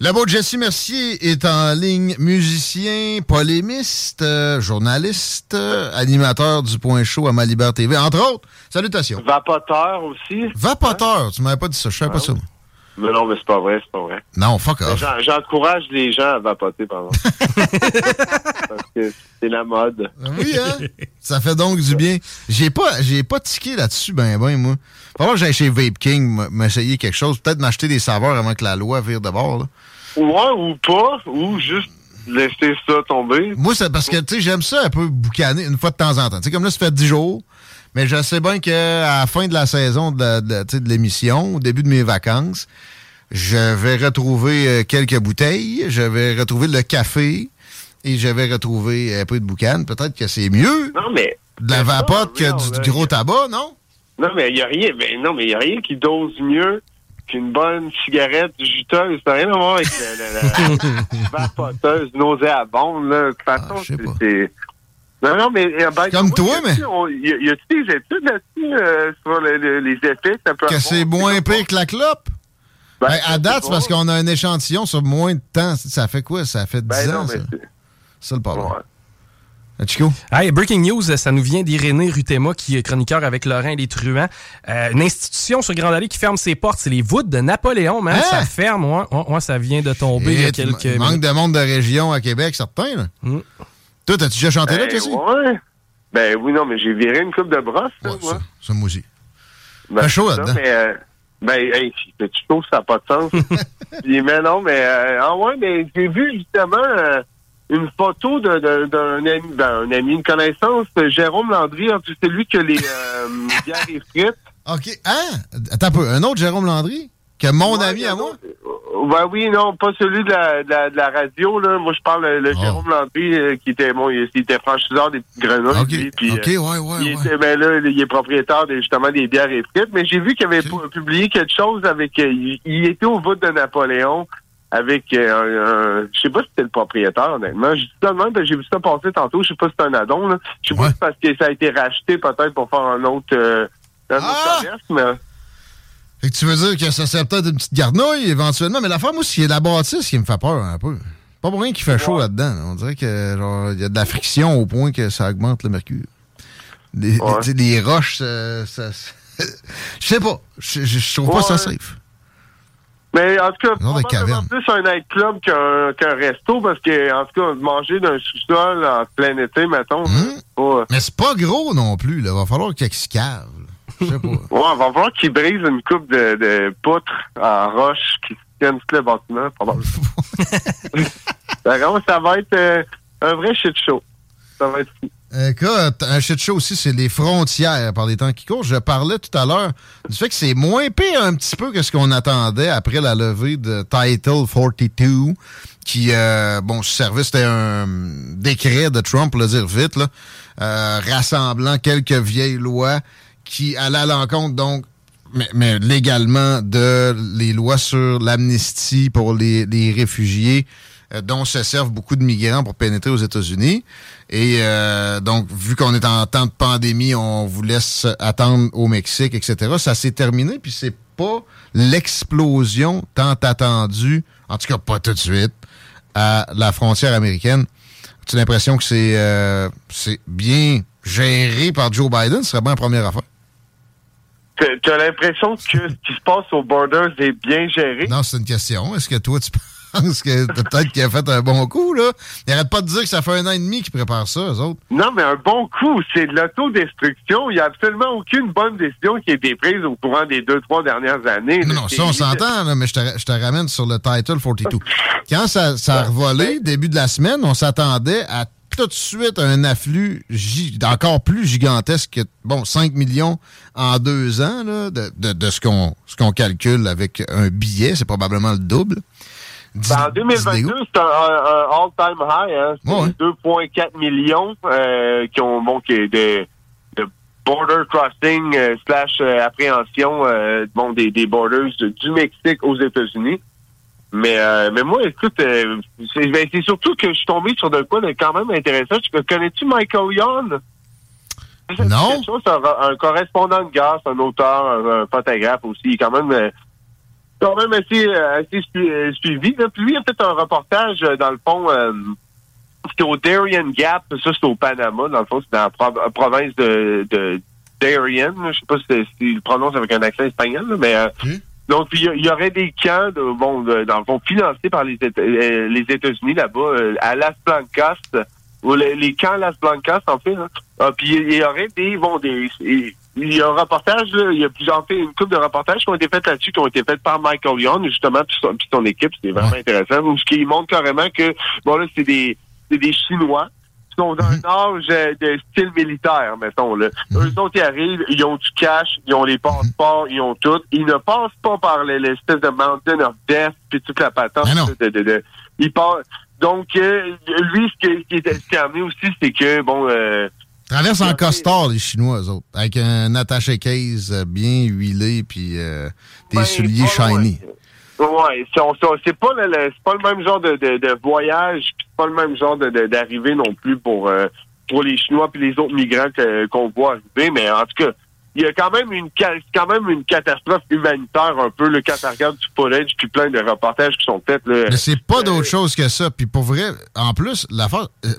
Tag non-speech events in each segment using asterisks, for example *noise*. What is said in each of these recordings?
Le beau Jesse Mercier est en ligne musicien, polémiste, euh, journaliste, euh, animateur du Point Chaud à Malibert TV, entre autres. Salutations. Vapoteur aussi. Vapoteur, tu m'avais pas dit ça, je savais pas ça. Mais non, mais c'est pas vrai, c'est pas vrai. Non, fuck off. j'en- J'encourage les gens à vapoter, pardon. *laughs* Parce que c'est la mode. Oui, hein? Ça fait donc du bien. J'ai pas, j'ai pas tiqué là-dessus, ben, ben, moi. Faut que j'aille chez Vape King m'essayer quelque chose. Peut-être m'acheter des saveurs avant que la loi vire de bord, là. Ouais, ou pas, ou juste laisser ça tomber. Moi, c'est parce que, tu sais, j'aime ça un peu boucaner une fois de temps en temps. Tu sais, comme là, ça fait 10 jours. Mais je sais bien qu'à la fin de la saison de, de l'émission, au début de mes vacances, je vais retrouver euh, quelques bouteilles, je vais retrouver le café et je vais retrouver un peu de boucan. Peut-être que c'est mieux Non, mais. de la vapote que du, là, du gros tabac, non? Non, mais il y a rien, mais non, mais il a rien qui dose mieux qu'une bonne cigarette juteuse. Ça n'a rien à voir avec la, la, la *laughs* vapoteuse nauséabonde, là. De toute façon, Ah, pas. c'est. Non, non, mais. euh, ben, Comme toi, mais- on- Y a- des études là-dessus euh, sur le- le- les effets que ça peut Que avoir? c'est moins pire que la clope? Ben, Ben, à date, c'est parce qu'on a un échantillon sur moins de temps. Ça fait quoi? Ça fait 10 Ben non, ans, mais ça. c'est- le problème. ouais. Ah, Chico? Hey, breaking news, ça nous vient d'Irénée Rutema, qui est chroniqueur avec Laurent et les Truands. Euh, une institution sur Grande Allée qui ferme ses portes, c'est les voûtes de Napoléon, man. Hein? Ça ferme, ouais, ouais, ouais, ça vient de tomber il y a quelques il manque minutes. de monde de région à Québec, certains. Là. Mm. Toi, t'as-tu déjà chanté là, Ben, Jesse? ouais. Ben oui, non, mais j'ai viré une coupe de brosse, Ouais, moi. ça, ça, moi aussi. Ben, Fait chaud là-dedans? Mais, euh, ben, hey, tu trouves ça n'a pas de sens. *laughs* Puis, mais non, mais, euh, ah ouais, mais j'ai vu justement euh, une photo de- de- d'un ami, ben, un ami, une connaissance, Jérôme Landry, en plus, c'est lui que les euh, *laughs* bières et frites. OK. Hein? Attends un peu. Un autre Jérôme Landry? Que mon Ouais, ami à moi? euh, Ben oui, non, pas celui de la, de la, de la radio, là. Moi, je parle le, le Oh. Jérôme Landry, euh, qui était, bon, il, il était franchiseur des petites grenouilles. OK. lui, puis, OK, euh, ouais, ouais, il ouais. était, ben là, il est propriétaire de, justement des bières et frites, mais j'ai vu qu'il avait publié quelque chose avec, euh, il, il était au bout de Napoléon avec euh, un, je sais pas si c'était le propriétaire, honnêtement. Je dis ça de même, j'ai vu ça passer tantôt, je sais pas si c'est un addon. Je sais pas si c'est parce que ça a été racheté peut-être pour faire un autre, euh, un autre Ah! commerce, mais, Fait que tu veux dire que ça serait peut-être une petite garnouille éventuellement, mais l'affaire, moi, c'est la bâtisse qui me fait peur un peu. Pas pour rien qu'il fait chaud Ouais. là-dedans. là. On dirait que genre il y a de la friction au point que ça augmente le mercure. Les, Ouais. roches, ça. ça- ça- *laughs* Je sais pas. Je trouve pas ça Ouais. safe. Mais en tout cas, probablement plus un nightclub qu'un resto, parce que, en tout cas, manger d'un sous-sol en plein été, mettons, c'est pas... Mais c'est pas gros non plus. Là. Va falloir qu'il se cave. là. Je sais pas. Ouais, on va voir qu'il brise une coupe de, de poutres en roche qui tiennent tout le bâtiment, probablement. *laughs* Vraiment, ça va être euh, un vrai shit show. Ça va être fou. Écoute, un shit show aussi, c'est les frontières par les temps qui courent. Je parlais tout à l'heure du fait que c'est moins pire un petit peu que ce qu'on attendait après la levée de Title 42, qui, euh, bon, ce service, c'était un décret de Trump, pour le dire vite, là, euh, rassemblant quelques vieilles lois qui allaient à l'encontre, donc, mais, mais légalement, de les lois sur l'amnistie pour les, les réfugiés euh, dont se servent beaucoup de migrants pour pénétrer aux États-Unis. Et euh, donc, vu qu'on est en temps de pandémie, on vous laisse attendre au Mexique, etc. Ça s'est terminé, puis c'est pas l'explosion tant attendue, en tout cas pas tout de suite, à la frontière américaine. As-tu l'impression que c'est euh, bien géré par Joe Biden? Ce serait bien la première affaire. Tu as l'impression que ce qui se passe aux Borders est bien géré? Non, c'est une question. Est-ce que toi, tu *laughs* pense que peut-être qu'il a fait un bon coup, là? Il n'arrête pas de dire que ça fait un an et demi qu'il prépare ça, eux autres. Non, mais un bon coup, c'est de l'autodestruction. Il n'y a absolument aucune bonne décision qui a été prise au courant des deux, trois dernières années. Non, non ça, on s'entend, mais je te, je te, ramène sur le Title 42. Quand ça, ça a revolé, début de la semaine, on s'attendait à tout de suite un afflux encore plus gigantesque que, bon, 5 millions en deux ans, là, de, de, de ce qu'on calcule avec un billet. C'est probablement le double. Ben, en 2022, c'est un, all-time high. Hein? C'est 2,4 millions euh, qui ont bon, qui de, border crossing euh, slash euh, appréhension bon, des, des borders du Mexique aux États-Unis. Mais mais moi, écoute, ben, c'est surtout que je suis tombé sur de quoi de quand même intéressant. Connais-tu Michael Young? Non. C'est un, un, correspondant de gaz, un auteur, un, photographe aussi. Quand même quand même assez, euh, assez euh, suivi. Là. Puis lui a fait un reportage, euh, dans le fond, c'était au Darien Gap, ça c'est au Panama, dans le fond, c'est dans la province de, de Darien. Je sais pas si, il le prononce avec un accent espagnol, mais donc il y, aurait des camps, de, bon, dans le fond, financés par les, les États-Unis là-bas, à Las Blancas, ou les, camps Las Blancas, en fait. Hein. Ah, puis il y aurait des, bon, des, il y a un reportage, il y a plusieurs fait une couple de reportages qui ont été faits là-dessus, qui ont été faits par Michael Young, justement, puis son, équipe, c'est vraiment intéressant. Ce qui montre carrément que bon là, c'est des c'est des Chinois sont dans mhm. un âge euh, de style militaire, mettons là. Mhm. Eux autres, ils arrivent, ils ont du cash, ils ont les passeports, ils ont tout. Ils ne passent pas par l'espèce de Mountain of Death puis toute la patente. De, de, de, ils passent. Donc, euh, lui, ce qui, est, ce qui amené aussi, c'est que, bon, euh, Traverse en costard, les Chinois, eux autres, avec un attaché case bien huilé, puis euh, des ben, souliers shiny. Ouais, c'est pas le, pas le même genre de, de, de voyage, c'est pas le même genre d'arrivée non plus pour euh, pour les Chinois puis les autres migrants qu'on voit arriver, mais en tout cas, il y a quand même une quand même une catastrophe humanitaire un peu le quand regardes du footage puis plein de reportages qui sont faits là. Mais c'est pas d'autre chose que ça. Puis pour vrai, en plus, la,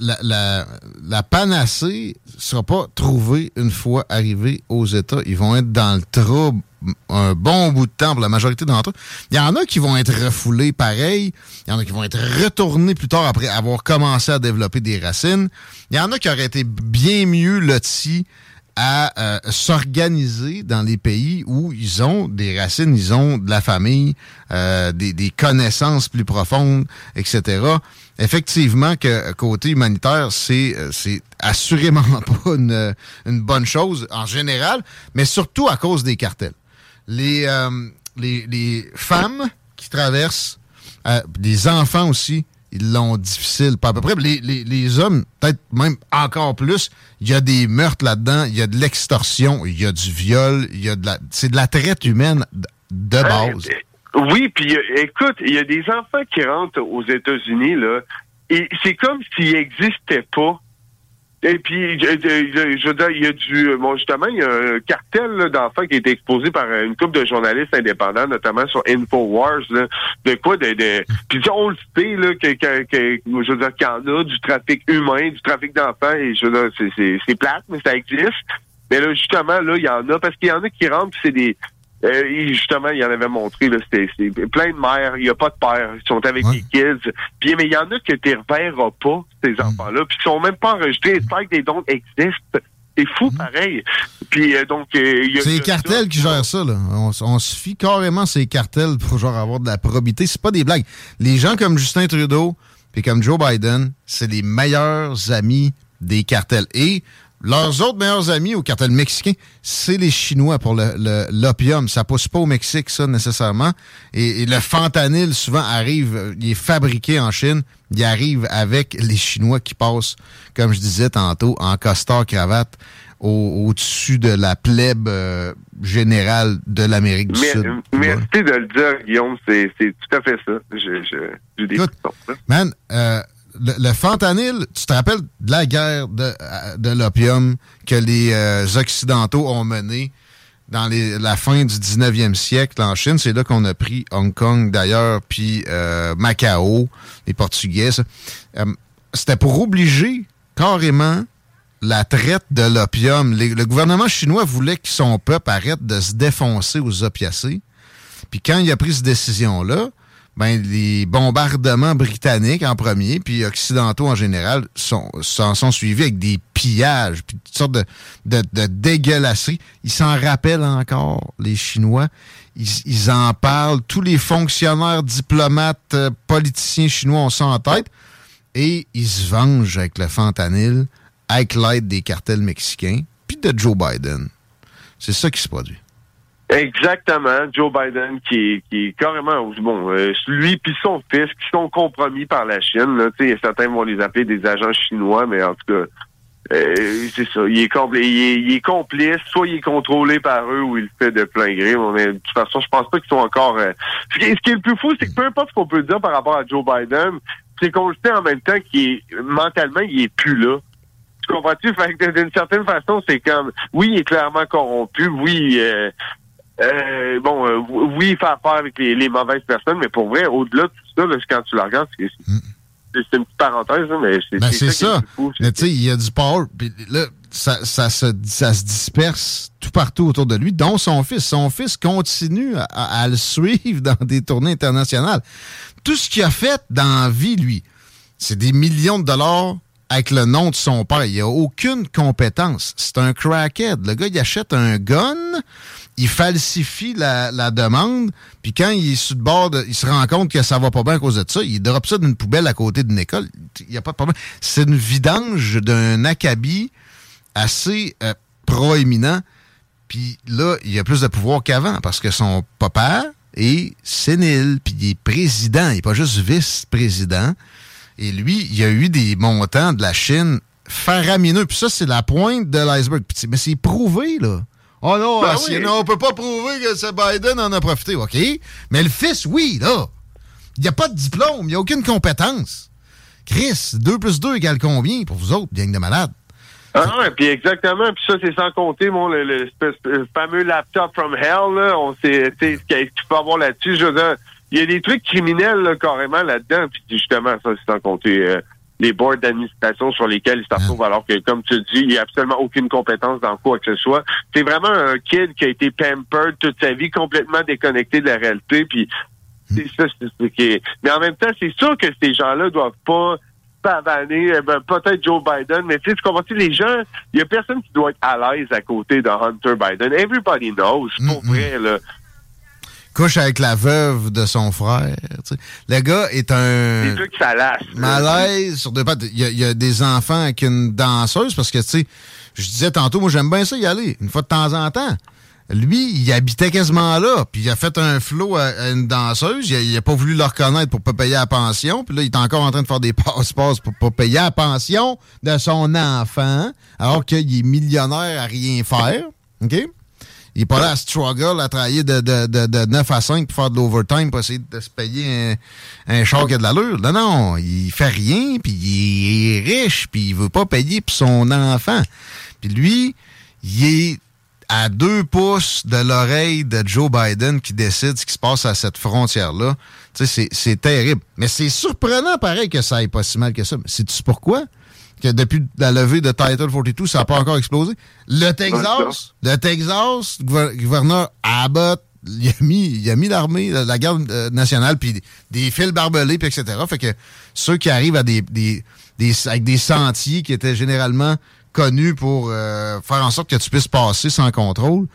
la, la, la panacée sera pas trouvée une fois arrivés aux États. Ils vont être dans le trouble un bon bout de temps pour la majorité d'entre eux. Il y en a qui vont être refoulés pareil. Il y en a qui vont être retournés plus tard après avoir commencé à développer des racines. Il y en a qui auraient été bien mieux lotis à euh, s'organiser dans les pays où ils ont des racines, ils ont de la famille, euh, des, des, connaissances plus profondes, etc. Effectivement, que côté humanitaire, c'est euh, c'est assurément *laughs* pas une, une, bonne chose en général, mais surtout à cause des cartels. Les, les, les femmes qui traversent, les enfants aussi, ils l'ont difficile, pas à peu près. Les, les, les hommes, peut-être même encore plus, il y a des meurtres là-dedans, il y a de l'extorsion, il y a du viol, il y a de la... C'est de la traite humaine de base. oui, puis écoute, il y a des enfants qui rentrent aux États-Unis, là, et c'est comme s'ils n'existaient pas et puis, je, veux dire, il y a du, bon, justement, il y a un cartel d'enfants qui a été exposé par une couple de journalistes indépendants, notamment sur Infowars, là, de quoi, de, de puis on le sait, là, que, que, que je veux dire, qu'il y en a du trafic humain, du trafic d'enfants, et je veux dire, c'est plate, mais ça existe. Mais là, justement, là, il y en a, parce qu'il y en a qui rentrent, c'est des, euh, justement, il y en avait montré, là, c'était plein de mères, il n'y a pas de père, ils sont avec les kids. Puis, mais il y en a que tu reverras pas, ces mm. enfants-là, puis ils sont même pas enregistrés. J'espère que des dons existent. C'est fou, mm. pareil. Puis, euh, donc... Euh, c'est les cartels qui gèrent ça, là. On, on se fie carrément ces cartels pour genre avoir de la probité. C'est pas des blagues. Les gens comme Justin Trudeau puis comme Joe Biden, c'est les meilleurs amis des cartels. Et leurs autres meilleurs amis au cartel mexicain, c'est les Chinois pour l'opium. Le, ça pousse pas au Mexique, ça, nécessairement. Et, le fentanyl, souvent, arrive, il est fabriqué en Chine. Il arrive avec les Chinois qui passent, comme je disais tantôt, en costard cravate au-dessus de la plèbe euh, générale de l'Amérique du Sud. Merci de le dire, Guillaume. C'est tout à fait ça. Je, je, je Man, euh, le, fentanyl, tu te rappelles de la guerre de, de l'opium que les euh, Occidentaux ont menée dans la fin du 19e siècle en Chine? C'est là qu'on a pris Hong Kong d'ailleurs, puis euh, Macao, les Portugais. Euh, c'était pour obliger carrément la traite de l'opium. Le gouvernement chinois voulait que son peuple arrête de se défoncer aux opiacés. Puis quand il a pris cette décision-là, ben, les bombardements britanniques en premier, puis occidentaux en général, s'en sont, sont, suivis avec des pillages, puis toutes sortes de dégueulasseries. Ils s'en rappellent encore, les Chinois. Ils, ils, en parlent. Tous les fonctionnaires, diplomates, euh, politiciens chinois ont ça en tête. Et ils se vengent avec le fentanyl, avec l'aide des cartels mexicains, puis de Joe Biden. C'est ça qui se produit. Exactement, Joe Biden qui, qui est carrément bon, euh, lui puis son fils qui sont compromis par la Chine. Là, certains vont les appeler des agents chinois, mais en tout cas, euh, c'est ça. Il est, il, est, complice, soit il est contrôlé par eux ou il fait de plein gré. Mais de toute façon, je pense pas qu'ils sont encore. Euh, ce, qui, est le plus fou, c'est que peu importe ce qu'on peut dire par rapport à Joe Biden, c'est qu'on le sait en même temps qu'il est mentalement, il est plus là. Tu comprends-tu? d'une certaine façon, c'est comme oui, il est clairement corrompu, oui, euh, euh, bon, euh, oui, faire affaire avec les, mauvaises personnes, mais pour vrai, au-delà de tout ça, quand tu la regardes, c'est une petite parenthèse, mais c'est ben, ça. ça. mais tu sais, il y a du power, puis là, ça, ça, se, ça se disperse tout partout autour de lui, dont son fils. Son fils continue à, le suivre *laughs* dans des tournées internationales. Tout ce qu'il a fait dans la vie, lui, c'est des millions de dollars avec le nom de son père. Il a aucune compétence. C'est un crackhead. Le gars, il achète un gun, il falsifie la, demande, puis quand il est sur le bord, il se rend compte que ça va pas bien à cause de ça, il drop ça d'une poubelle à côté d'une école. Il n'y a pas de problème. C'est une vidange d'un acabit assez euh, proéminent. Puis là, il a plus de pouvoir qu'avant parce que son papa est sénile, puis il est président, il n'est pas juste vice-président. Et lui, il a eu des montants de la Chine faramineux. Puis ça, c'est la pointe de l'iceberg. Mais c'est prouvé, là. Oh non, ben on peut pas prouver que c'est Biden en a profité. OK? Mais le fils, oui, là. Il n'y a pas de diplôme, il n'y a aucune compétence. Chris, 2 plus 2 égale combien pour vous autres, gang de malades? Ah non, puis exactement, puis ça, c'est sans compter, mon, le, fameux laptop from hell, là, on sait, tu sais, ce tu peux avoir là-dessus, je veux dire, il y a des trucs criminels, là, carrément, là-dedans, puis justement, ça, c'est sans compter euh, les boards d'administration sur lesquels il se retrouve, alors que, comme tu dis, il n'y a absolument aucune compétence dans quoi que ce soit. C'est vraiment un kid qui a été pampered toute sa vie, complètement déconnecté de la réalité, puis c'est ça, c'est ce qui. Mais en même temps, c'est sûr que ces gens-là doivent pas pavaner, eh ben, peut-être Joe Biden, mais tu sais, tu comprends les gens, il y a personne qui doit être à l'aise à côté de Hunter Biden. Everybody knows, pour vrai, là couche avec la veuve de son frère. Le gars est un malaise sur deux pattes. Il y, a, des enfants avec une danseuse parce que, tu sais, je disais tantôt, moi j'aime bien ça y aller, une fois de temps en temps. Lui, il habitait quasiment là, puis il a fait un flot à, une danseuse. Il a, pas voulu le reconnaître pour pas payer la pension. Puis là, il est encore en train de faire des *laughs* passe-passe pour pas payer la pension de son enfant, alors qu'il est millionnaire à rien faire. OK? Il n'est pas là à struggle, à travailler de, de, de, 9 à 5 pour faire de l'overtime pour essayer de se payer un, un char qui a de l'allure. Non, non, il fait rien, puis il est riche, puis il veut pas payer pour son enfant. Puis lui, il est à deux pouces de l'oreille de Joe Biden qui décide ce qui se passe à cette frontière-là. Tu sais, c'est terrible. Mais c'est surprenant, pareil, que ça aille pas si mal que ça. Mais sais-tu pourquoi? Que depuis la levée de Title 42, ça n'a pas encore explosé. Le Texas, le Texas, le gouverneur Abbott, il a mis, il a mis l'armée, la garde euh, nationale, puis des fils barbelés, puis etc. Fait que ceux qui arrivent à des, des, avec des sentiers qui étaient généralement connus pour euh, faire en sorte que tu puisses passer sans contrôle,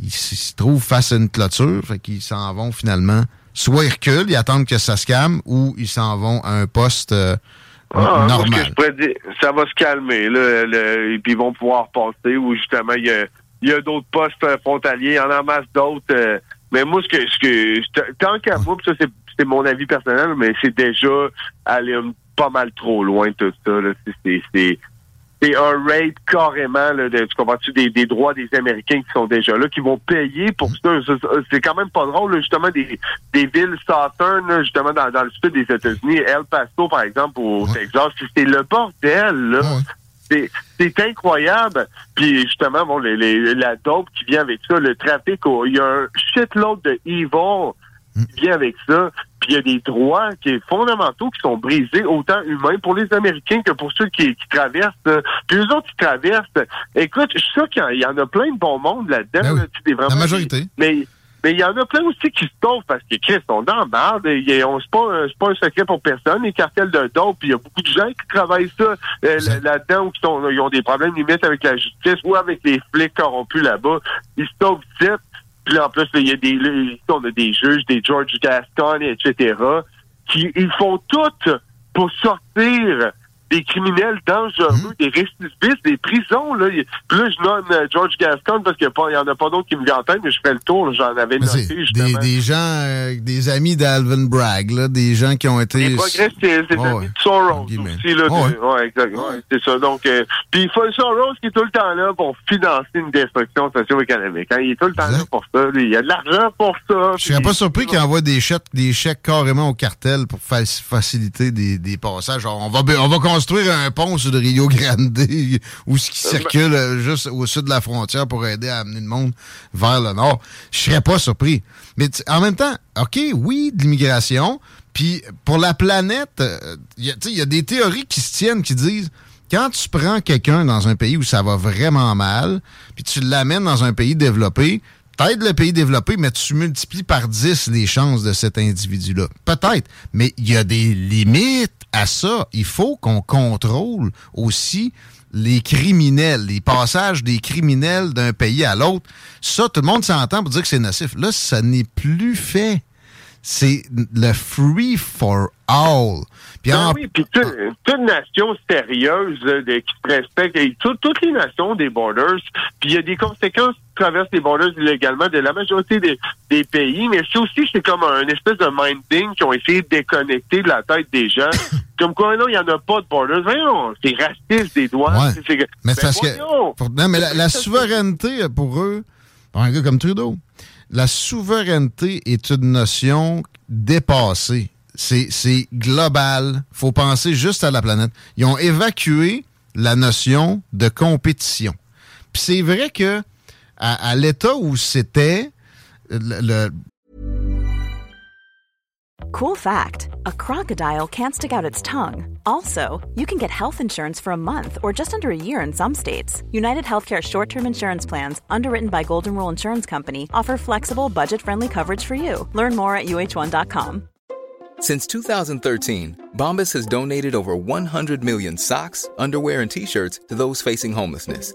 ils se trouvent face à une clôture, fait qu'ils s'en vont finalement. Soit ils reculent, ils attendent que ça se calme, ou ils s'en vont à un poste euh, ah, normal. ça va se calmer, là, et puis ils vont pouvoir passer, ou justement, il y a, y a d'autres postes euh, frontaliers, il y en a masse d'autres. Euh, mais moi, ce que, ce que tant qu'à moi, ça, c'est mon avis personnel, mais c'est déjà aller pas mal trop loin tout ça. C'est c'est un rate carrément, là, de, tu comprends-tu, des, des, droits des Américains qui sont déjà là, qui vont payer pour ça. C'est quand même pas drôle, justement, des, des villes southern, justement, dans, dans le sud des États-Unis, El Paso, par exemple, au Texas, c'est le bordel, là. C'est incroyable. Puis justement, bon, les, les, la dope qui vient avec ça, le trafic, il y a un shitload de evil qui vient avec ça Puis il y a des droits qui sont fondamentaux qui sont brisés, autant humains pour les Américains que pour ceux qui, qui traversent. euh, Puis eux autres qui traversent, écoute, je suis sûr qu'il y en- en a plein de bon monde là-dedans. Ben oui. là, La majorité. mais mais il y en a plein aussi qui se sauvent parce que Chris, on est et on- C'est pas, un- c'est pas un secret pour personne. Les cartels de dope, puis il y a beaucoup de gens qui travaillent ça euh, là-dedans ou qui sont, ils ont des problèmes limite avec la justice ou avec les flics corrompus là-bas. Ils se sauvent vite. Puis là, en plus, il y a des, on a des juges, des George Gascon, etc., qui ils font tout pour sortir des criminels dangereux, Mhm. des récidivistes, des prisons. Là. Puis là, je nomme euh, George Gascon parce qu'il n'y en a pas d'autres qui me viennent en tête, mais je ferai le tour. J'en avais Mais noté, justement. des, des gens, euh, des amis d'Alvin Bragg, là, des gens qui ont été. Les progressistes, des amis ouais. de Soros aussi. Là, Ouais, de- ouais, exact. Ouais, c'est ça. Donc, euh, puis il faut Soros qui est tout le temps là pour financer une destruction socio-économique. hein. Il est tout le temps Exact. là pour ça. lui. Il y a de l'argent pour ça. Je serais pas surpris qu'ils envoient des chèques, des chèques carrément au cartel pour fa- faciliter des, des passages. On va, on va construire un pont sur le Rio Grande ou ce qui circule euh, juste au sud de la frontière pour aider à amener le monde vers le nord. Je serais pas surpris. Mais en même temps, OK, oui, de l'immigration. Puis pour la planète, euh, il y a des théories qui se tiennent qui disent quand tu prends quelqu'un dans un pays où ça va vraiment mal, puis tu l'amènes dans un pays développé, T'aides le pays développé, mais tu multiplies par 10 les chances de cet individu-là. Peut-être, mais il y a des limites à ça. Il faut qu'on contrôle aussi les criminels, les passages des criminels d'un pays à l'autre. Ça, tout le monde s'entend pour dire que c'est nocif. Là, ça n'est plus fait. C'est le free for all. Puis Ben en- oui, puis toute, toute nation sérieuse là, de- qui se respecte, et tout- toutes les nations des borders, puis il y a des conséquences qui traversent les borders illégalement de la majorité des, des pays, mais c'est aussi c'est comme un espèce de minding qui ont essayé de déconnecter de la tête des gens. *coughs* comme quoi, non, il n'y en a pas de borders. Voyons, c'est raciste des douanes. Ouais. Mais Ben parce que. voyons. non, mais la, la souveraineté, euh, pour eux, pour un gars comme Trudeau, la souveraineté est une notion dépassée. C'est global. faut penser juste à la planète. Ils ont évacué la notion de compétition. Puis c'est vrai que à, à l'état où c'était, le- Cool fact a crocodile can't stick out its tongue. Also, you can get health insurance for a month or just under a year in some states. United Healthcare short term insurance plans, underwritten by Golden Rule Insurance Company, offer flexible, budget friendly coverage for you. Learn more at uh1.com. Since 2013, Bombas has donated over 100 million socks, underwear, and t shirts to those facing homelessness.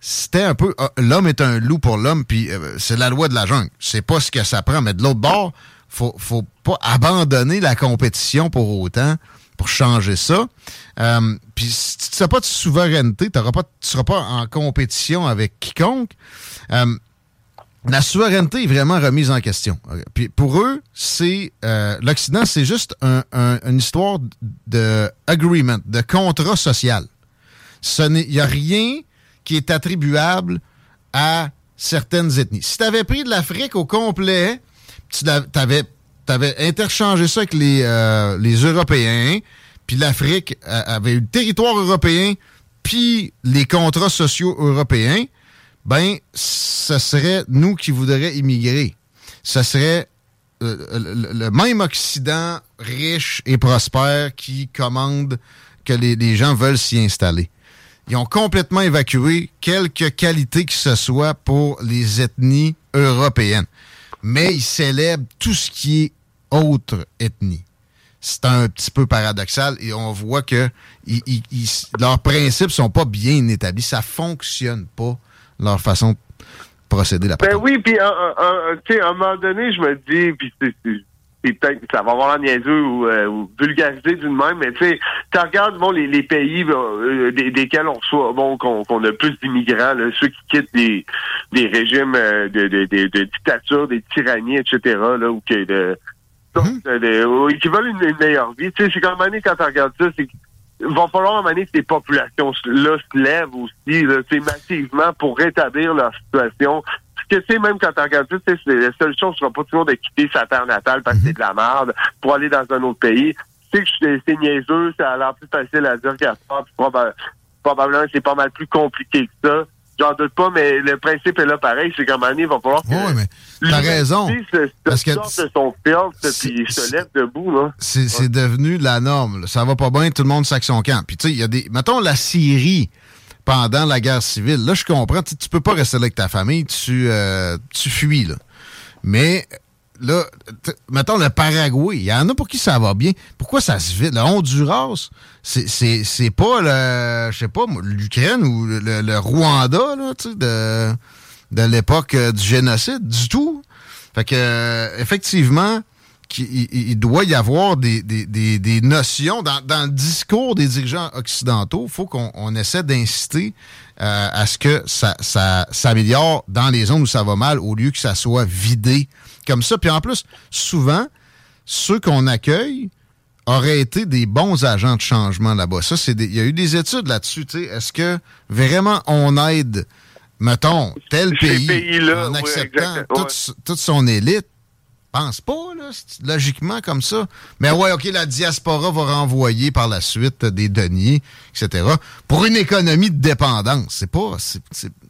c'était un peu ah, l'homme est un loup pour l'homme, puis euh, c'est la loi de la jungle. C'est pas ce que ça prend. Mais de l'autre bord, faut, faut pas abandonner la compétition pour autant pour changer ça. Euh, puis si tu n'as pas de souveraineté, tu seras pas en compétition avec quiconque. Euh, la souveraineté est vraiment remise en question. Puis pour eux, c'est l'Occident, c'est juste un- une histoire de agreement, de contrat social. Il n'y a rien qui est attribuable à certaines ethnies. Si tu avais pris de l'Afrique au complet, tu avais, interchangé ça avec les, euh, les Européens, puis l'Afrique avait eu le territoire européen, puis les contrats sociaux européens, ben, ce serait nous qui voudrions immigrer. Ce serait euh, le, le même Occident riche et prospère qui commande que les, les gens veulent s'y installer. Ils ont complètement évacué quelque qualité que ce soit pour les ethnies européennes. Mais ils célèbrent tout ce qui est autre ethnie. C'est un petit peu paradoxal et on voit que ils- ils- ils- leurs principes sont pas bien établis. Ça fonctionne pas, leur façon de procéder la Ben oui, puis un- un- un- tu sais, à un moment donné, je me dis, puis peut-être ça va avoir l'air niaiseux ou, euh, ou vulgarisé d'une même, mais tu sais, tu regardes bon, les, les pays euh, des, desquels on reçoit, bon, qu'on a plus d'immigrants, ceux qui quittent des, des régimes euh, de, de, de, de dictature, des tyrannies, etc., là, ou que de euh, oui, qui veulent une, une meilleure vie. Tu sais, c'est comme année quand tu regardes ça, c'est qu'il va falloir un donné que ces populations-là se lèvent aussi, là, massivement pour rétablir leur situation. Parce que, tu sais, même quand tu regardes ça, tu sais, c'est- la seule chose sera pas toujours de quitter sa terre natale parce que c'est de la merde pour aller dans un autre pays. Tu sais que c'est- niaiseux, ça a l'air plus facile à dire qu'à faire, puis proba- probablement c'est pas mal plus compliqué que ça. J'en doute pas, mais le principe est là pareil, c'est qu'à un moment donné, il va falloir que Oui, mais t'as raison. se, Parce que de son filtre puis se lève debout, là. C'est c'est devenu la norme. là. Ça va pas bien, tout le monde sac son camp. Puis tu sais, il y a des. Mettons la Syrie pendant la guerre civile. Là, je comprends. Tu peux pas rester là avec ta famille, tu, euh, tu fuis, là. Mais là, mettons le Paraguay, il y en a pour qui ça va bien. Pourquoi ça se vide? Le Honduras, c'est- pas le. Je sais pas, l'Ukraine ou le, le Rwanda, là, de, de l'époque euh, du génocide, du tout. Fait que, euh, effectivement, qu'il- il, doit y avoir des, des, des, des notions dans, dans le discours des dirigeants occidentaux. Il faut qu'on on essaie d'inciter euh, à ce que ça, ça s'améliore dans les zones où ça va mal au lieu que ça soit vidé comme ça. Puis en plus, souvent, ceux qu'on accueille auraient été des bons agents de changement là-bas. Ça, c'est il y a eu des études là-dessus. Est-ce que vraiment on aide, mettons, tel Ces pays, en acceptant toute, toute son élite? Pense pas, là, logiquement, comme ça. Mais ouais, OK, la diaspora va renvoyer par la suite des deniers, etc. Pour une économie de dépendance. C'est pas,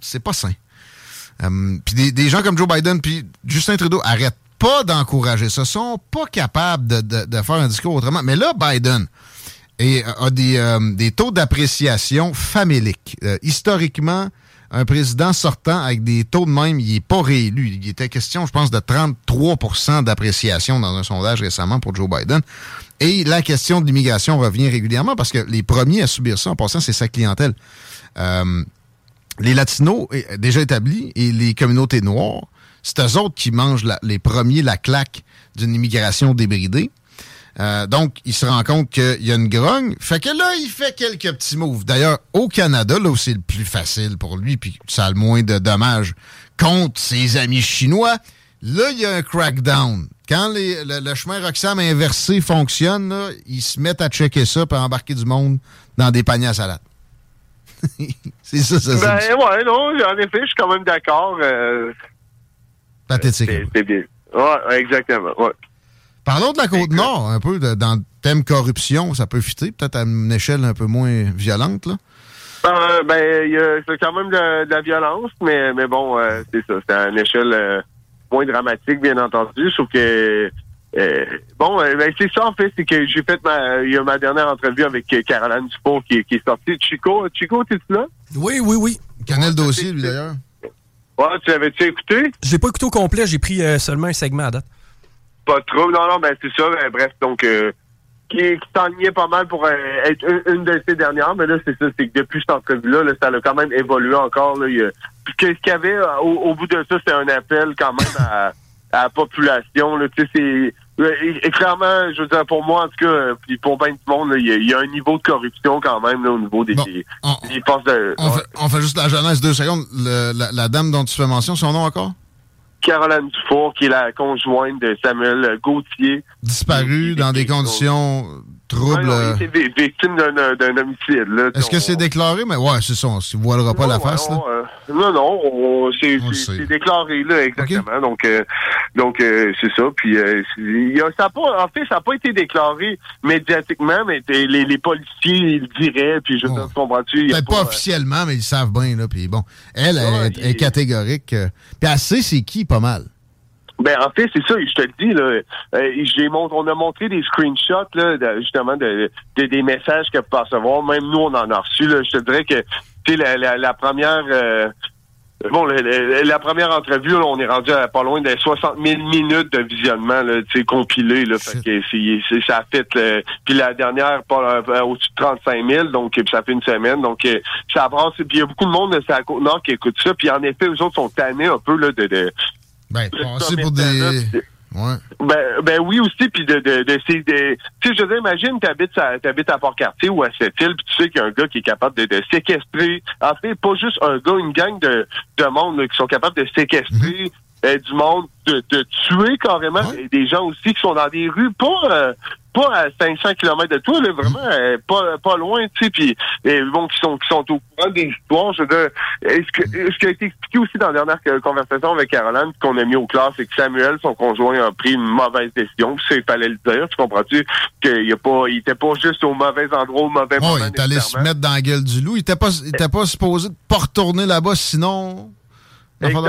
c'est, pas sain. Euh, puis des, des gens comme Joe Biden puis Justin Trudeau arrêtent pas d'encourager ça. sont pas capables de, de- faire un discours autrement. Mais là, Biden et, a des, euh, des taux d'appréciation faméliques. Euh, historiquement, un président sortant avec des taux de même, il n'est pas réélu. Il était question, je pense, de 33% d'appréciation dans un sondage récemment pour Joe Biden. Et la question de l'immigration revient régulièrement parce que les premiers à subir ça, en passant, c'est sa clientèle. Euh, les Latinos déjà établis et les communautés noires, c'est eux autres qui mangent les premiers la claque d'une immigration débridée. Euh, donc, il se rend compte qu'il y a une grogne. Fait que là, il fait quelques petits moves. D'ailleurs, au Canada, là où c'est le plus facile pour lui, puis ça a le moins de dommages contre ses amis chinois, là, il y a un crackdown. Quand les- le, le chemin Roxham inversé fonctionne, là, ils se mettent à checker ça pour embarquer du monde dans des paniers à salade. *laughs* c'est ça, ça, Ben ouais, non, en effet, je suis quand même d'accord. euh, pathétique. c'est c'est bien. Ouais, exactement. Ouais. Parlons de la Côte-Nord, un peu, de- dans le thème corruption, ça peut fitter, peut-être à une échelle un peu moins violente, là? Ben, ben, il y a- c'est quand même de, de la violence, mais, mais bon, euh, c'est ça. C'est à une échelle euh, moins dramatique, bien entendu. Sauf que, euh, bon, euh, ben, c'est ça, en fait, c'est que j'ai fait ma, il y a ma dernière entrevue avec euh, Caroline Dupont qui, qui est sortie. Chico, Chico, t'es-tu là? Oui, oui, oui. Il connaît le dossier, lui, d'ailleurs. Ouais, tu l'avais-tu écouté? Je l'ai pas écouté au complet, j'ai pris euh, seulement un segment à date. Pas trop. Non, non, ben c'est ça. Ben, bref, donc euh, qui, qui s'enlignait pas mal pour euh, être une, une de ces dernières, mais là, c'est ça, c'est que depuis cette entrevue-là, là, ça a quand même évolué encore. Là, il Puis qu'est-ce qu'il y avait euh, au, au bout de ça, c'est un appel quand même à, à la population. Là, tu sais, c'est. euh, Et, et clairement, je veux dire, pour moi, en tout cas, puis pour bien du monde, là, il y, a- il y a un niveau de corruption quand même là, au niveau des, des, des postes de. On, fait, on fait juste la jeunesse deux secondes. Le- la, la dame dont tu fais mention, son nom encore? Caroline Dufour, qui est la conjointe de Samuel Gauthier. Disparu dans des conditions troubles. Ouais, euh, non, victime d'un homicide. là. Est-ce que c'est déclaré? Mais ouais, c'est ça. On ne voilera pas la face. là. Non, non, non, on- c'est déclaré là exactement. Donc, euh, donc euh, c'est ça. Puis, euh, y a- ça a pas, en fait, ça n'a pas été déclaré médiatiquement, mais les, les policiers ils le diraient. Puis, je te comprends-tu Peut-être pas euh, officiellement, mais ils savent bien. Là, puis bon, elle, elle Ouais, est, catégorique. Puis elle sait c'est qui, pas mal. Ben en fait c'est ça, je te le dis là. euh, mont- on a montré des screenshots là, de- justement de, de- des messages qu'elle peut recevoir. Même nous on en a reçu là. Je te dirais que la, la, la première euh, bon la, la- la première entrevue là, on est rendu à pas loin de 60 000 minutes de visionnement là, tu sais compilé là. Fait que c'est, ça fait euh, puis la dernière pas euh, au-dessus de 35 000 donc ça fait une semaine donc ça brasse. Puis il y a beaucoup de monde de la côte nord qui écoute ça. Puis en effet eux autres sont tannés un peu là de, de Ben, de passer pour des. puis Ouais. ben, ben oui aussi, puis de, de, de, tu sais, je veux dire, imagine, t'habites à, t'habites à Port-Cartier ou à Sept-Îles, puis tu sais qu'il y a un gars qui est capable de, de séquestrer, en fait, pas juste un gars, une gang de, de monde là, qui sont capables de séquestrer euh, du monde, de, de tuer carrément des gens aussi qui sont dans des rues, pas euh, pas à 500 km de toi, là, vraiment euh, pas pas loin, tu sais, puis euh, bon, qui sont qui sont au courant des histoires. Je veux dire, ce, que, ce qui a été expliqué aussi dans la dernière conversation avec Caroline, qu'on a mis au clair, c'est que Samuel, son conjoint, a pris une mauvaise décision. Il fallait le dire, tu comprends-tu? Qu'il a pas, il était pas juste au mauvais endroit, au mauvais Oh, moment. il est allé se mettre dans la gueule du loup. Il était pas, il était pas supposé de pas retourner là-bas, sinon.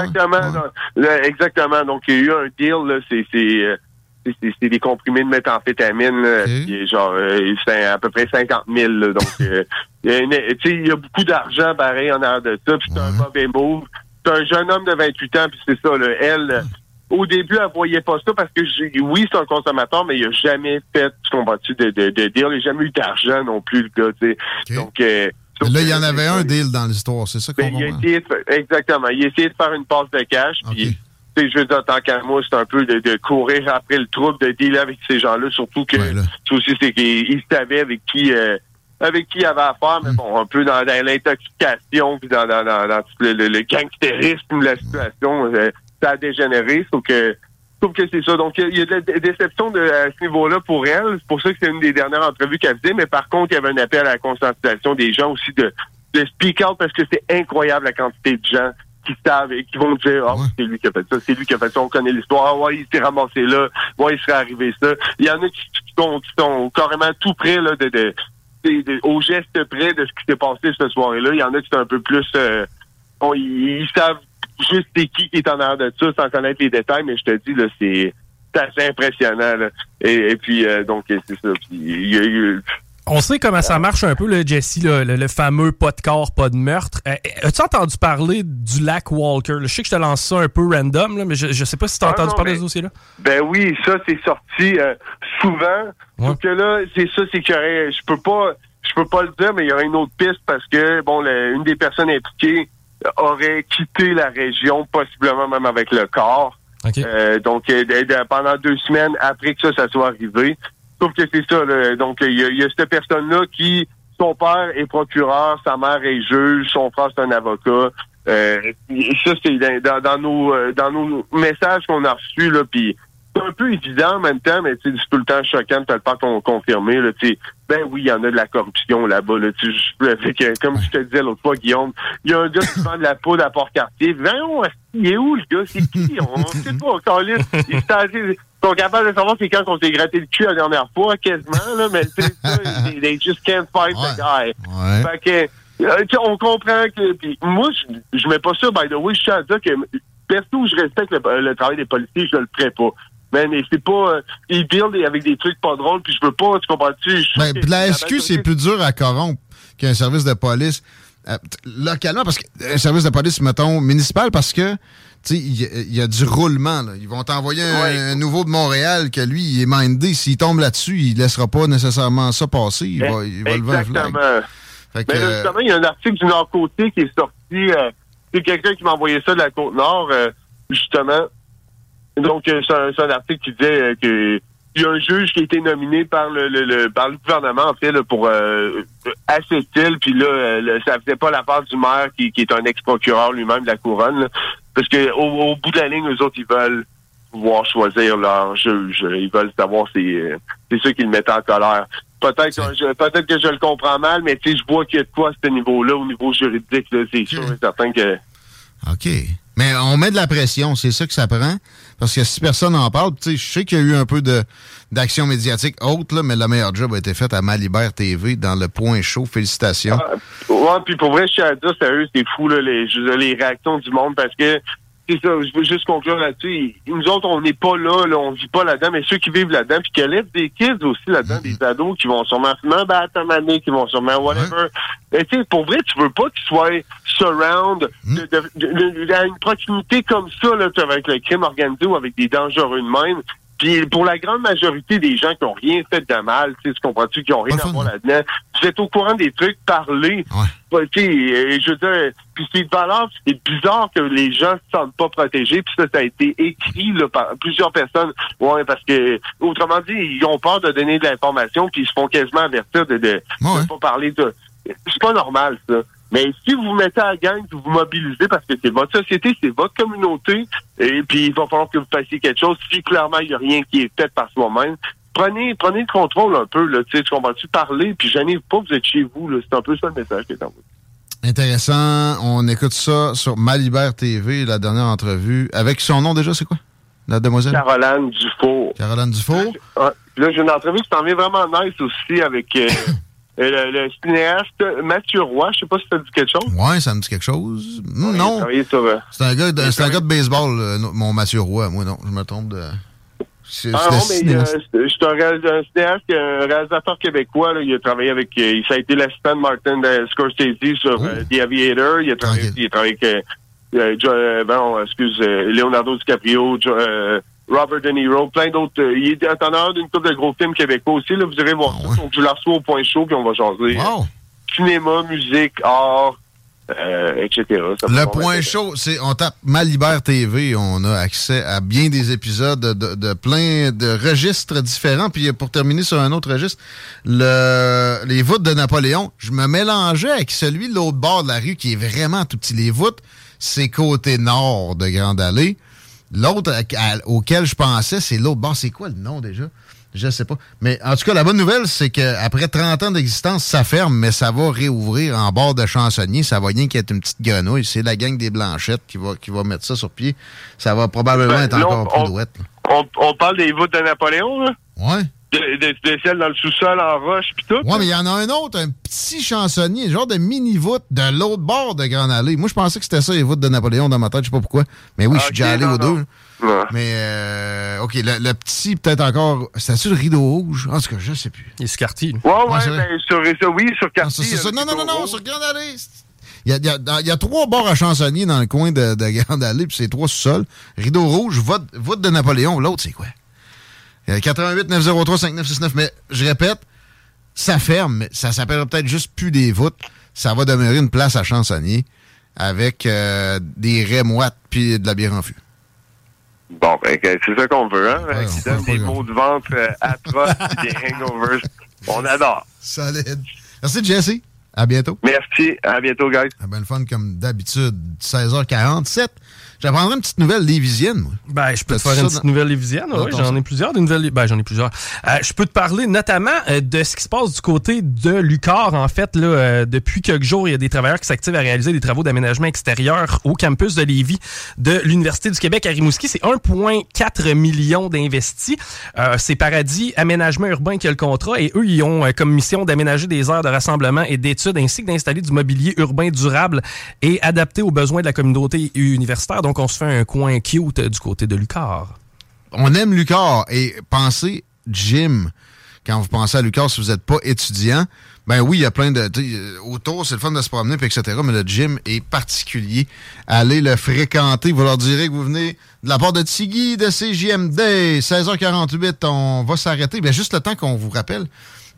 Exactement. non. Là, exactement. Donc, il y a eu un deal, là, c'est, c'est, euh, c'est, c'est- c'est des comprimés de méthamphétamine, là, puis genre, euh, c'est à peu près 50 000, là, donc, *laughs* euh, il y a une- tu sais, il y a beaucoup d'argent, pareil, en arrière de ça, puis c'est un mauvais move. C'est un jeune homme de 28 ans, puis c'est ça, là, elle, euh, au début, elle voyait pas ça parce que, j'ai- oui, c'est un consommateur, mais il a jamais fait, tu comprends-tu, de, de, de deal, il n'a jamais eu d'argent non plus, le gars, tu sais. Donc, euh, là, il y en avait un deal dans l'histoire, c'est ça qu'on ben, il a essayé de exactement. Il a essayé de faire une passe de cash. Puis, tu sais, je veux dire, tant qu'à moi, c'est un peu de, de courir après le trouble, de dealer avec ces gens-là. Surtout que, aussi, c'est qu'il il savait avec qui, euh, avec qui il avait affaire, mais bon, un peu dans, dans l'intoxication, puis dans, dans, dans, dans tout le, le, le la situation, euh, ça a dégénéré. Sauf que, sauf que c'est ça. Donc, il y a- de la dé- déception de, à ce niveau-là pour elle. C'est pour ça que c'est une des dernières entrevues qu'elle faisait. Mais par contre, il y avait un appel à la conscientisation des gens aussi de, de speak out parce que c'est incroyable la quantité de gens qui savent et qui vont dire oh c'est lui qui a fait ça, c'est lui qui a fait ça, on connaît l'histoire, ah ouais, il s'est ramassé là, ouais, il serait arrivé ça. Il y en a qui, qui sont, qui sont carrément tout près là, de, de, de- de- au geste près de ce qui s'est passé cette soirée-là. Il y en a qui sont un peu plus euh, ils, ils savent juste c'est qui qui est en arrière de ça sans connaître les détails, mais je te dis là, c'est assez impressionnant. là. Et, et puis euh, donc c'est ça. Puis, il y a eu On sait comment ça marche un peu, le Jesse, là, le, le fameux pas de corps, pas de meurtre. Euh, As-tu entendu parler du lac Walker? là? Je sais que je te lance ça un peu random, là, mais je, je sais pas si tu as Ah, entendu non, parler mais- de ce dossier-là. Ben oui, ça c'est sorti euh, souvent. Que là, c'est ça, c'est aurait, je peux pas, je peux pas le dire, mais il y aurait une autre piste parce que bon, le- une des personnes impliquées aurait quitté la région, possiblement même avec le corps. Euh, donc euh, pendant deux semaines après que ça, ça soit arrivé. Sauf que c'est ça, là. donc il y, a- il y a cette personne-là qui, son père est procureur, sa mère est juge, son frère c'est un avocat. Euh, ça, c'est dans, nos dans nos messages qu'on a reçus, là, puis c'est un peu évident en même temps, mais c'est tout le temps choquant de te le con- confirmer. Là, ben oui, il y en a de la corruption là-bas. Là, que, comme je te disais l'autre fois, Guillaume, il y a un gars qui vend de la poudre à Port-Cartier. Voyons, il est où le gars? C'est qui? On ne sait pas. *laughs* Ils sont ils sont capables de savoir c'est quand qu'on s'est gratté le cul la dernière fois, quasiment, là, mais tu sais, ça, *laughs* they, they just can't find the guy. Fait que, euh, on comprend que. Moi, je, mets pas ça, by the way, je tiens à dire que perso, je respecte le, le travail des policiers, je le ferai pas. Mais, mais c'est pas. euh, ils build avec des trucs pas drôles, puis je veux pas, tu comprends-tu? Ben, la SQ, c'est plus dur à corrompre qu'un service de police. euh, localement, parce qu'un service de police, mettons, municipal, parce que, tu sais, il y, a- il y a du roulement. là. Ils vont t'envoyer un, un nouveau de Montréal que lui, il est mindé. S'il tombe là-dessus, il laissera pas nécessairement ça passer. Il va, il va. Exactement. Que, Mais justement, il y a un article du Nord-Côté qui est sorti. euh, c'est quelqu'un qui m'a envoyé ça de la Côte-Nord, euh, justement. Donc, euh, c'est un, article qui disait euh, que il y a un juge qui a été nominé par le, par le gouvernement, en fait, pour euh, puis là, euh, le- ça faisait pas l'affaire du maire qui, est un ex-procureur lui-même de la couronne. parce que au, bout de la ligne, eux autres, ils veulent pouvoir choisir leur juge. Ils veulent savoir c'est c'est ça qui le mettait en colère. Peut-être que peut-être que je le comprends mal, mais tu sais, je vois qu'il y a de quoi à ce niveau-là, au niveau juridique, c'est sûr et certain que. OK. Mais on met de la pression, c'est ça que ça prend? Parce que si personne n'en parle, je sais qu'il y a eu un peu d'action médiatique haute, là, mais le meilleur job a été fait à Malibert TV dans le point chaud. Félicitations. Ouais, puis pour vrai, je tiens à dire, sérieux, c'est fou, là, les, les réactions du monde, parce que, c'est ça, je veux juste conclure là-dessus. Nous autres, on n'est pas là, là, on vit pas là-dedans, mais ceux qui vivent là-dedans, puis qui élèvent des kids aussi là-dedans, des ados qui vont sûrement fumer un bat à maner, qui vont sûrement whatever. Et tu sais, pour vrai, tu veux pas qu'ils soient surround de, de- de- de- à une proximité comme ça, là, avec le crime organisé ou avec des dangereux de même. Puis pour la grande majorité des gens qui ont rien fait de mal, tu comprends-tu, qui ont rien à voir là-dedans, vous êtes au courant des trucs, parlez. Ouais, tu sais, euh, je veux dire, puis c'est de valeur, c'est bizarre que les gens se sentent pas protégés, puis ça, ça a été écrit là, par plusieurs personnes. Ouais, parce que, autrement dit, ils ont peur de donner de l'information, puis ils se font quasiment avertir de de, de pas parler de... C'est pas normal, ça. Mais si vous vous mettez à la gang, vous vous mobilisez parce que c'est votre société, c'est votre communauté, et puis il va falloir que vous fassiez quelque chose. Si clairement il n'y a rien qui est fait par soi-même, prenez, prenez le contrôle un peu, là, tu comprends-tu, parler, puis gênez pas, vous êtes chez vous, là. C'est un peu ça le message qui est envoyé. Intéressant. On écoute ça sur Malibert TV, la dernière entrevue. Avec son nom déjà, c'est quoi? La demoiselle? Caroline Dufour. Caroline Dufour? Ah, là, j'ai une entrevue qui s'en vient vraiment nice aussi avec euh, *laughs* le, le cinéaste Mathieu Roy. Je sais pas si ça dit quelque chose. Ouais, ça me dit quelque chose. Il a non. euh, C'est un gars de, il c'est un gars de baseball, euh, mon Mathieu Roy. Moi, non, je me trompe de. Ah non, mais euh, je suis un, cinéaste, un réalisateur québécois. Là, il a travaillé avec... euh, ça a été l'assistant de Martin euh, Scorsese sur euh, The Aviator. Il a travaillé, il a travaillé avec... euh, euh, euh, bon, excuse, euh, Leonardo DiCaprio, Jo- euh, Robert De Niro, plein d'autres. euh, il est en d'une couple de gros films québécois aussi. Là, vous irez voir ça. Donc, je la reçois au point chaud, puis on va jaser. Wow. Cinéma, musique, art, euh, etc. Ça Le point chaud, c'est on tape Malibert TV, on a accès à bien des épisodes de, de- de plein de registres différents. Puis pour terminer sur un autre registre, le, les voûtes de Napoléon, je me mélangeais avec celui de l'autre bord de la rue qui est vraiment tout petit. Les voûtes, c'est côté nord de Grande Allée. L'autre auquel je pensais, c'est l'autre bord. C'est quoi le nom déjà? Je sais pas. Mais en tout cas, la bonne nouvelle, c'est qu'après 30 ans d'existence, ça ferme, mais ça va réouvrir en bord de chansonnier. Ça va rien qu'être une petite grenouille. C'est la gang des Blanchettes qui va, qui va mettre ça sur pied. Ça va probablement Ben, être là, encore on- plus douette. on parle des voûtes de Napoléon, là? Ouais. De, de, dans le sous-sol en roche, puis tout. Ouais, mais il y en a un autre, un petit chansonnier, genre de mini-voûte de l'autre bord de Grande Allée. Moi, je pensais que c'était ça, les voûtes de Napoléon dans ma tête. Je sais pas pourquoi. Mais oui, je suis Ok, déjà allé non, aux deux. Mais, euh, OK, le, le petit, peut-être encore. C'est-tu le rideau rouge? En tout cas, je sais plus. Il se quartier. Ouais, ouais, Ouais, ben, sur, ça, oui, sur quartier. ça. euh, Non, non, non, non, sur Grande Allée. Il y a, il y a- dans- il y a trois bords à chansonnier dans le coin de, de Grande Allée, puis c'est trois sous-sols. Rideau rouge, voûte, voûte de Napoléon. L'autre, c'est quoi? Euh, 88 903 5969. Mais je répète, ça ferme, mais ça s'appellera peut-être juste plus des voûtes. Ça va demeurer une place à chansonnier avec euh, des raies moites puis de la bière en fût. Bon, ben, c'est ça qu'on veut, hein? Ouais, qui on donne des maux de ventre euh, atroces et des *laughs* hangovers. On adore. Solide. Merci, Jesse. À bientôt. Merci. À bientôt, guys. Ah ben, le fun comme d'habitude. 16h47. J'apprendrai une petite nouvelle lévisienne, moi. Ben, je peux te faire une petite dans- nouvelle lévisienne. Oui, j'en ai plusieurs. Des nouvelles... Ben, j'en ai plusieurs. Euh, je peux te parler notamment euh, de ce qui se passe du côté de Lucar. En fait, là, euh, depuis quelques jours, il y a des travailleurs qui s'activent à réaliser des travaux d'aménagement extérieur au campus de Lévis de l'Université du Québec à Rimouski. C'est 1,4 million d'investis. Euh, c'est Paradis Aménagement Urbain qui a le contrat et eux, ils ont euh, comme mission d'aménager des aires de rassemblement et d'études ainsi que d'installer du mobilier urbain durable et adapté aux besoins de la communauté universitaire. Donc, on se fait un coin cute du côté de Lucar. on aime Lucar et pensez gym quand vous pensez à Lucar si vous n'êtes pas étudiant. Ben oui, il y a plein de. euh, Autour, c'est le fun de se promener, puis etc. Mais le gym est particulier. Allez le fréquenter. Vous leur direz que vous venez de la part de Tiggy de CJMD. 16h48, on va s'arrêter. Ben juste le temps qu'on vous rappelle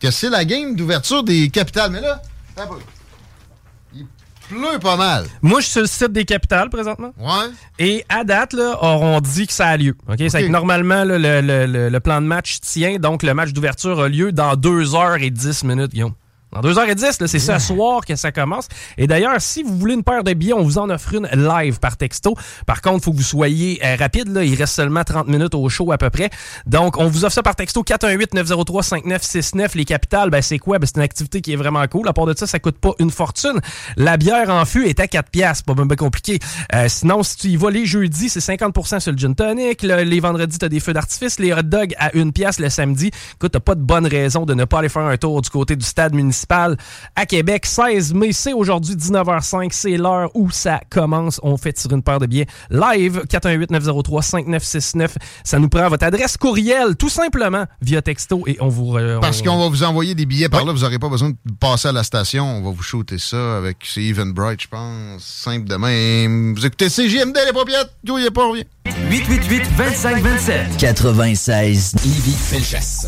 que c'est la game d'ouverture des capitales. Mais là, attends un peu. il pleut pas mal. Moi, je suis sur le site des capitales présentement. Ouais. Et à date, là, on dit que ça a lieu. OK? Ça fait que normalement, là, le, le- le- plan de match tient. Donc, le match d'ouverture a lieu dans 2h10 minutes, Guillaume. Dans 2h10, là, c'est ce soir que ça commence. Et d'ailleurs, si vous voulez une paire de billets, on vous en offre une live par texto. Par contre, il faut que vous soyez euh, rapide. Là. Il reste seulement 30 minutes au show à peu près. Donc, on vous offre ça par texto 418-903-5969. Les capitales, ben, c'est quoi? Ben, c'est une activité qui est vraiment cool. À part de ça, ça coûte pas une fortune. La bière en fût est à 4 piastres. Pas bien compliqué. Euh, sinon, si tu y vas les jeudis, c'est 50% sur le gin tonic. Le- les vendredis, t'as des feux d'artifice. Les hot dogs à une pièce le samedi. Écoute, t'as pas de bonne raison de ne pas aller faire un tour du côté du stade municipal à Québec. 16 mai, c'est aujourd'hui 19h05. C'est l'heure où ça commence. On fait tirer une paire de billets live. 418-903-5969. Ça nous prend votre adresse courriel, tout simplement, via texto. Et on vous... euh, Parce on- qu'on va vous envoyer des billets par là, vous n'aurez pas besoin de passer à la station. On va vous shooter ça avec c'est Even Bright, je pense. Simple de même. Vous écoutez CJMD, les paupiètes. Grouillez pas, on revient. 888 25 27 96 Lévis Felchasse.